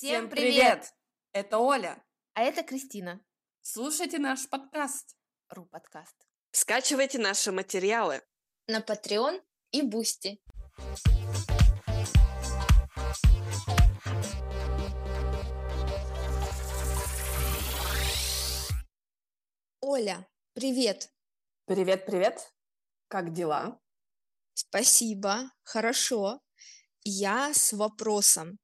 Всем привет! Это Оля. А это Кристина. Слушайте наш подкаст. Ru подкаст. Скачивайте наши материалы. На Patreon и Boosty. Оля, привет. Привет, привет. Как дела? Спасибо, хорошо. Я с вопросом.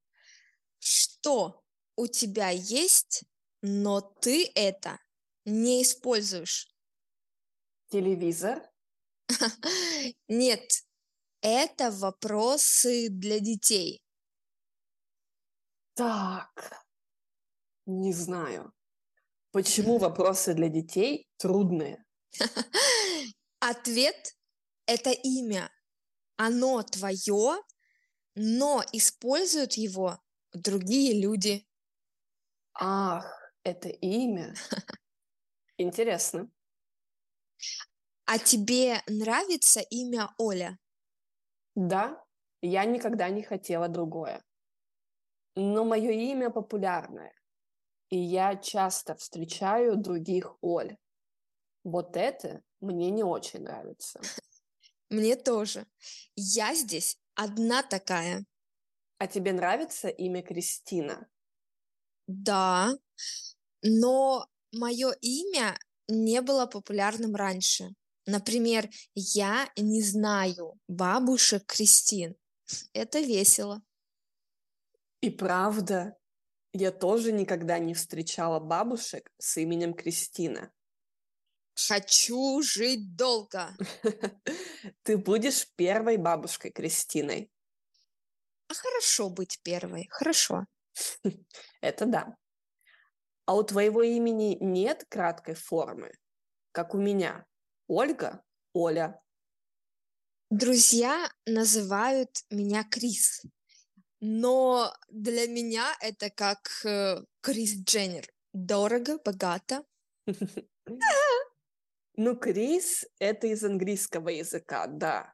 Что у тебя есть, но ты это не используешь? Телевизор? Нет, это вопросы для детей. Так, не знаю. Почему вопросы для детей трудные? Ответ – это имя. Оно твое, но используют его другие люди. Ах, это имя. Интересно. А тебе нравится имя Оля? Да, я никогда не хотела другое. Но мое имя популярное, и я часто встречаю других Оль. Вот это мне не очень нравится. Мне тоже. Я здесь одна такая. А тебе нравится имя Кристина? Да, но мое имя не было популярным раньше. Например, я не знаю бабушек Кристин. Это весело. И правда, я тоже никогда не встречала бабушек с именем Кристина. Хочу жить долго. Ты будешь первой бабушкой Кристиной. А хорошо быть первой, хорошо. Это да. А у твоего имени нет краткой формы, как у меня. Ольга, Оля. Друзья называют меня Крис, но для меня это как э, Крис Дженнер. Дорого, богато. Ну, Крис — это из английского языка, да.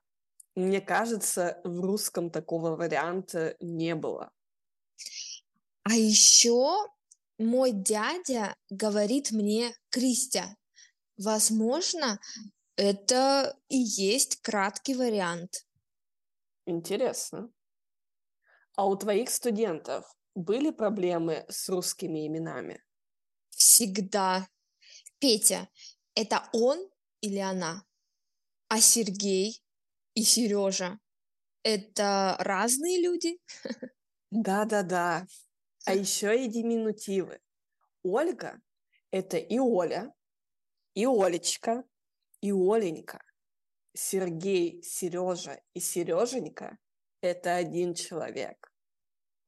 Мне кажется, в русском такого варианта не было. А еще мой дядя говорит мне Кристя. Возможно, это и есть краткий вариант. Интересно. А у твоих студентов были проблемы с русскими именами? Всегда. Петя, это он или она? А Сергей и Сережа это разные люди? Да-да-да. А еще и диминутивы. Ольга – это и Оля, и Олечка, и Оленька. Сергей, Сережа и Сереженька – это один человек.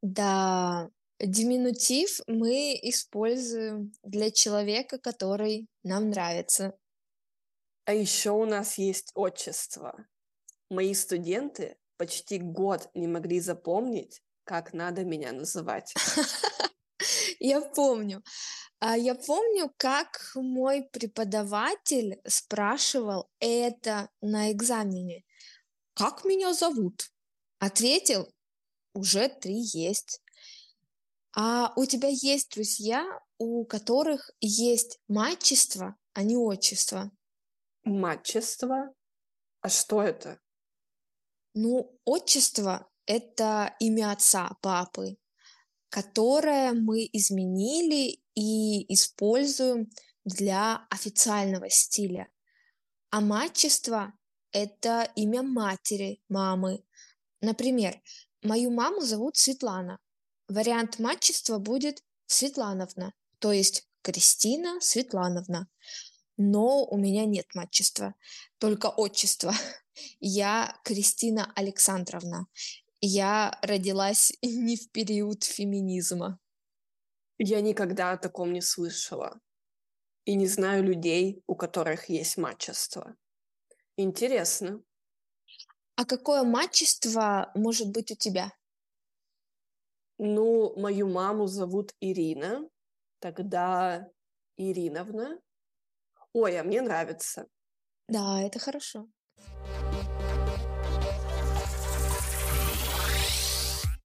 Да, диминутив мы используем для человека, который нам нравится. А еще у нас есть отчество. Мои студенты почти год не могли запомнить, как надо меня называть. Я помню. А я помню, как мой преподаватель спрашивал это на экзамене. Как меня зовут? Ответил, уже три есть. А у тебя есть друзья, у которых есть мачество, а не отчество? Мачество? А что это? Ну, отчество – это имя отца, папы которое мы изменили и используем для официального стиля. А мачество – это имя матери, мамы. Например, мою маму зовут Светлана. Вариант мачества будет Светлановна, то есть Кристина Светлановна. Но у меня нет мачества, только отчество. Я Кристина Александровна я родилась не в период феминизма. Я никогда о таком не слышала. И не знаю людей, у которых есть мачество. Интересно. А какое мачество может быть у тебя? Ну, мою маму зовут Ирина, тогда Ириновна. Ой, а мне нравится. Да, это хорошо. Thank you.